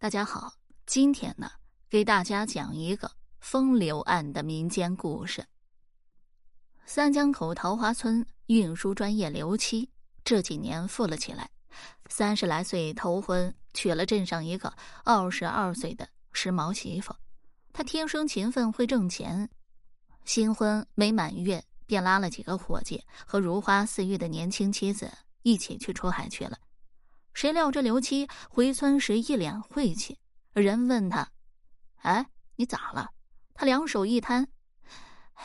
大家好，今天呢，给大家讲一个风流案的民间故事。三江口桃花村运输专业刘七这几年富了起来，三十来岁头婚娶了镇上一个二十二岁的时髦媳妇。他天生勤奋，会挣钱。新婚没满月，便拉了几个伙计和如花似玉的年轻妻子一起去出海去了。谁料这刘七回村时一脸晦气，人问他：“哎，你咋了？”他两手一摊：“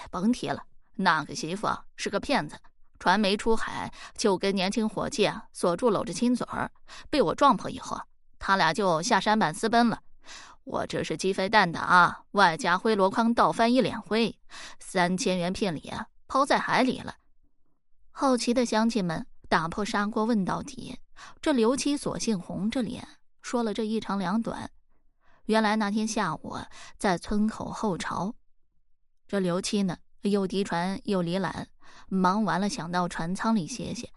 甭提了，那个媳妇是个骗子，船没出海就跟年轻伙计锁住搂着亲嘴儿，被我撞破以后，他俩就下山板私奔了。我这是鸡飞蛋打，外加灰箩筐倒翻一脸灰，三千元聘礼抛在海里了。”好奇的乡亲们打破砂锅问到底。这刘七索性红着脸说了这一长两短。原来那天下午在村口候巢，这刘七呢又敌船又离缆，忙完了想到船舱里歇歇。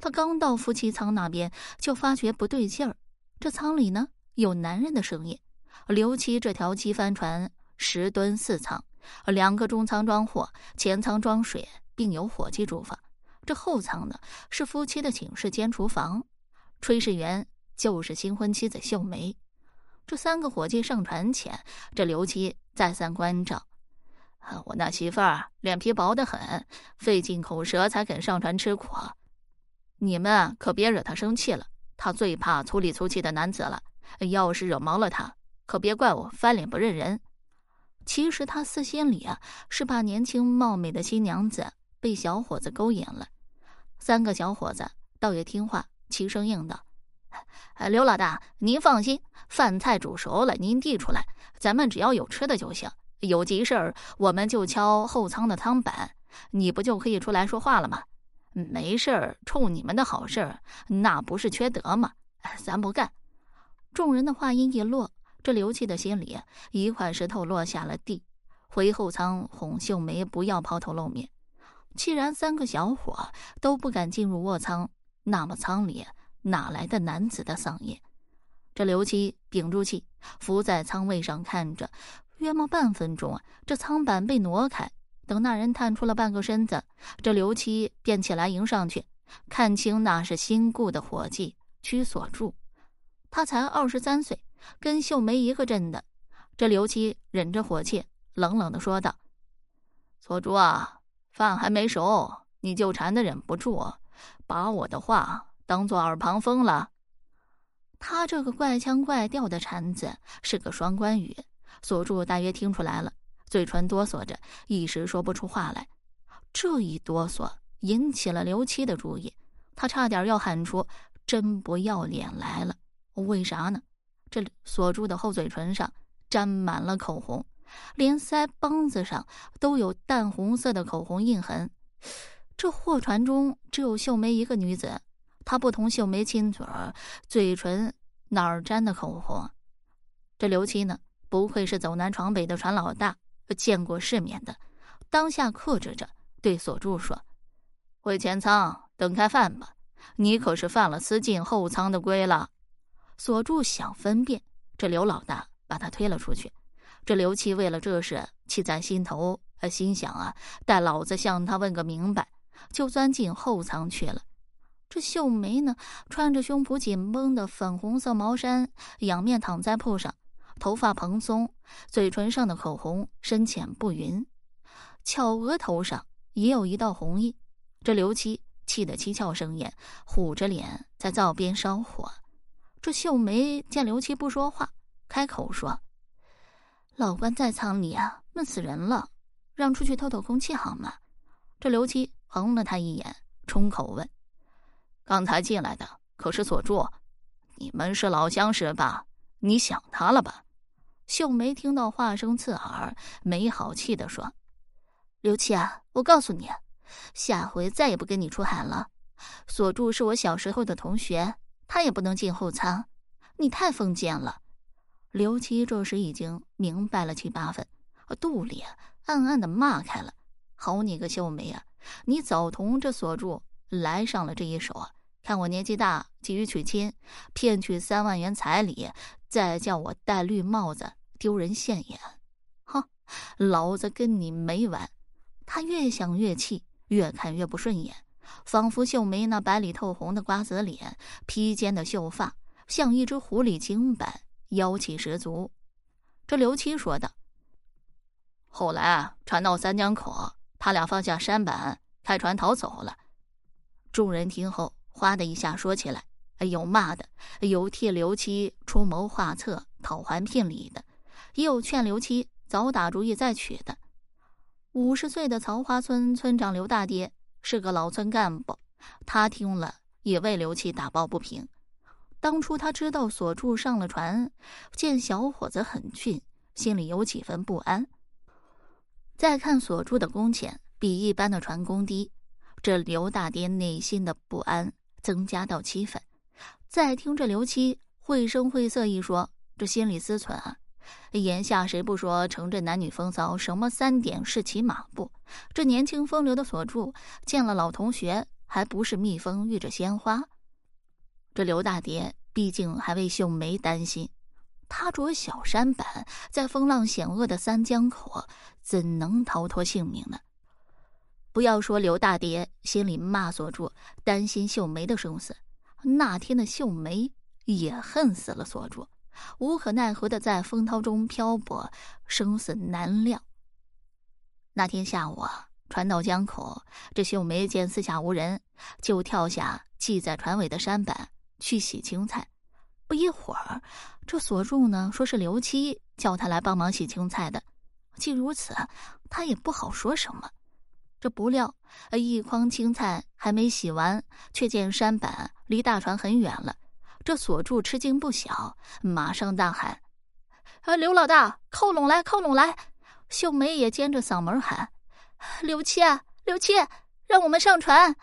他刚到夫妻舱那边，就发觉不对劲儿。这舱里呢有男人的声音。刘七这条机帆船十吨四舱，两个中舱装货，前舱装水，并有伙计住房。这后舱呢是夫妻的寝室兼厨房。炊事员就是新婚妻子秀梅。这三个伙计上船前，这刘七再三关照：“啊我那媳妇儿脸皮薄得很，费尽口舌才肯上船吃苦。你们可别惹她生气了，她最怕粗里粗气的男子了。要是惹毛了她，可别怪我翻脸不认人。”其实他私心里啊，是怕年轻貌美的新娘子被小伙子勾引了。三个小伙子倒也听话。齐声应道：“刘老大，您放心，饭菜煮熟了，您递出来，咱们只要有吃的就行。有急事儿，我们就敲后舱的舱板，你不就可以出来说话了吗？没事儿，冲你们的好事儿，那不是缺德吗？咱不干。”众人的话音一落，这刘七的心里一块石头落下了地，回后舱哄秀梅不要抛头露面。既然三个小伙都不敢进入卧舱。那么舱里哪来的男子的嗓音？这刘七屏住气，伏在舱位上看着。约莫半分钟啊，这舱板被挪开。等那人探出了半个身子，这刘七便起来迎上去，看清那是新雇的伙计屈锁柱。他才二十三岁，跟秀梅一个镇的。这刘七忍着火气，冷冷的说道：“锁柱啊，饭还没熟，你就馋的忍不住。”把我的话当做耳旁风了。他这个怪腔怪调的馋子是个双关语，锁住大约听出来了，嘴唇哆嗦着，一时说不出话来。这一哆嗦引起了刘七的注意，他差点要喊出“真不要脸”来了。为啥呢？这锁住的后嘴唇上沾满了口红，连腮帮子上都有淡红色的口红印痕。这货船中只有秀梅一个女子，她不同秀梅亲嘴，嘴唇哪儿沾的口红？这刘七呢？不愧是走南闯北的船老大，见过世面的，当下克制着对锁柱说：“回前舱等开饭吧，你可是犯了私进后舱的规了。”锁柱想分辨，这刘老大把他推了出去。这刘七为了这事气在心头，心想啊，待老子向他问个明白。就钻进后舱去了。这秀梅呢，穿着胸脯紧绷的粉红色毛衫，仰面躺在铺上，头发蓬松，嘴唇上的口红深浅不匀，巧额头上也有一道红印。这刘七气得七窍生烟，虎着脸在灶边烧火。这秀梅见刘七不说话，开口说：“老关在舱里啊，闷死人了，让出去透透空气好吗？”这刘七。横了他一眼，冲口问：“刚才进来的可是锁柱？你们是老相识吧？你想他了吧？”秀梅听到话声刺耳，没好气的说：“刘七啊，我告诉你，下回再也不跟你出海了。锁柱是我小时候的同学，他也不能进后舱。你太封建了。”刘七这时已经明白了七八分，肚里暗暗的骂开了：“好你个秀梅啊！”你早同这锁柱来上了这一手啊！看我年纪大，急于娶亲，骗取三万元彩礼，再叫我戴绿帽子，丢人现眼，哼，老子跟你没完！他越想越气，越看越不顺眼，仿佛秀梅那白里透红的瓜子脸、披肩的秀发，像一只狐狸精般妖气十足。这刘七说的：“后来啊，传到三江口，他俩放下舢板，开船逃走了。”众人听后，哗的一下说起来。有骂的，有替刘七出谋划策、讨还聘礼的，也有劝刘七早打主意再娶的。五十岁的曹花村村长刘大爹是个老村干部，他听了也为刘七打抱不平。当初他知道锁柱上了船，见小伙子很俊，心里有几分不安。再看锁柱的工钱比一般的船工低，这刘大爹内心的不安增加到七分。再听这刘七绘声绘色一说，这心里思忖啊，眼下谁不说城镇男女风骚，什么三点式骑马步？这年轻风流的锁柱见了老同学，还不是蜜蜂遇着鲜花？这刘大爹毕竟还为秀梅担心，他着小山板在风浪险恶的三江口，怎能逃脱性命呢？不要说刘大爹心里骂锁柱，担心秀梅的生死。那天的秀梅也恨死了锁柱，无可奈何的在风涛中漂泊，生死难料。那天下午，船到江口，这秀梅见四下无人，就跳下系在船尾的山板去洗青菜。不一会儿，这锁柱呢说是刘七叫他来帮忙洗青菜的。既如此，他也不好说什么。这不料，一筐青菜还没洗完，却见山板离大船很远了。这锁柱吃惊不小，马上大喊：“啊，刘老大，靠拢来，靠拢来！”秀梅也尖着嗓门喊：“刘七啊，刘七，让我们上船！”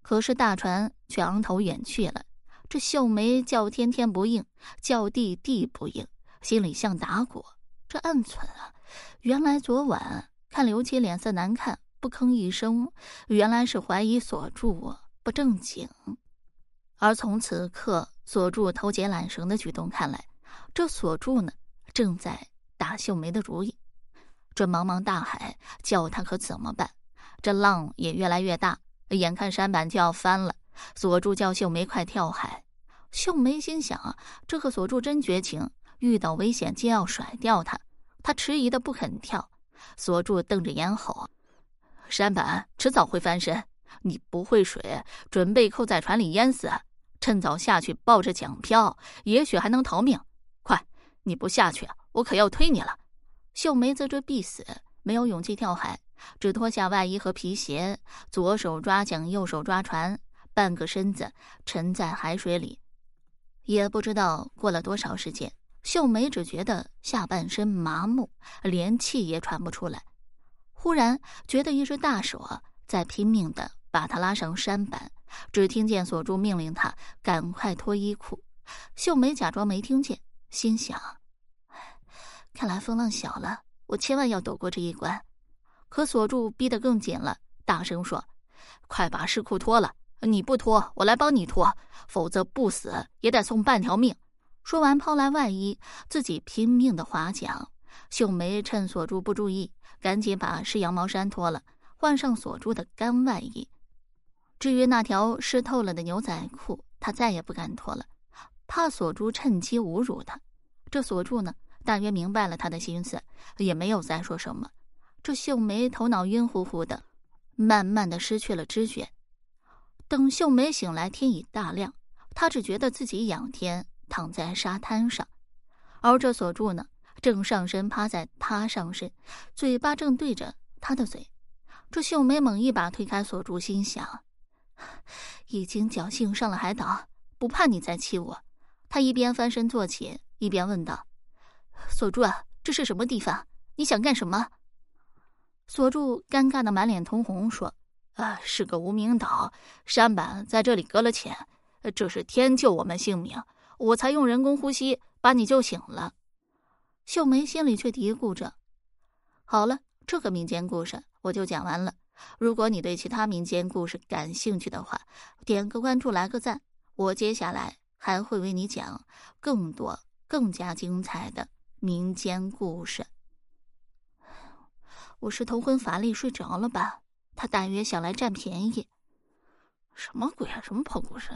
可是大船却昂头远去了。这秀梅叫天天不应，叫地地不应，心里像打鼓。这暗存啊，原来昨晚看刘七脸色难看。不吭一声，原来是怀疑锁柱不正经。而从此刻锁柱偷结缆绳的举动看来，这锁柱呢正在打秀梅的主意。这茫茫大海，叫他可怎么办？这浪也越来越大，眼看山板就要翻了。锁柱叫秀梅快跳海。秀梅心想，这个锁柱真绝情，遇到危险就要甩掉他。他迟疑的不肯跳。锁柱瞪着眼吼。山板迟早会翻身，你不会水，准备扣在船里淹死。趁早下去抱着桨漂，也许还能逃命。快，你不下去，我可要推你了。秀梅则这必死，没有勇气跳海，只脱下外衣和皮鞋，左手抓桨，右手抓船，半个身子沉在海水里。也不知道过了多少时间，秀梅只觉得下半身麻木，连气也喘不出来。忽然觉得一只大手在拼命的把他拉上山板，只听见锁柱命令他赶快脱衣裤。秀梅假装没听见，心想：“看来风浪小了，我千万要躲过这一关。”可锁柱逼得更紧了，大声说：“快把湿裤脱了！你不脱，我来帮你脱，否则不死也得送半条命。”说完，抛来外衣，自己拼命的划桨。秀梅趁锁柱不注意。赶紧把湿羊毛衫脱了，换上锁住的干外衣。至于那条湿透了的牛仔裤，他再也不敢脱了，怕锁住趁机侮辱他。这锁柱呢，大约明白了他的心思，也没有再说什么。这秀梅头脑晕乎乎的，慢慢的失去了知觉。等秀梅醒来，天已大亮，她只觉得自己仰天躺在沙滩上，而这锁住呢？正上身趴在她上身，嘴巴正对着她的嘴。这秀梅猛一把推开锁柱，心想：已经侥幸上了海岛，不怕你再欺我。他一边翻身坐起，一边问道：“锁柱啊，这是什么地方？你想干什么？”锁柱尴尬的满脸通红，说：“啊，是个无名岛，山板在这里搁了浅。这是天救我们性命，我才用人工呼吸把你救醒了。”秀梅心里却嘀咕着：“好了，这个民间故事我就讲完了。如果你对其他民间故事感兴趣的话，点个关注，来个赞。我接下来还会为你讲更多更。”更加精彩的民间故事。我是头昏乏力睡着了吧？他大约想来占便宜。什么鬼啊！什么破故事？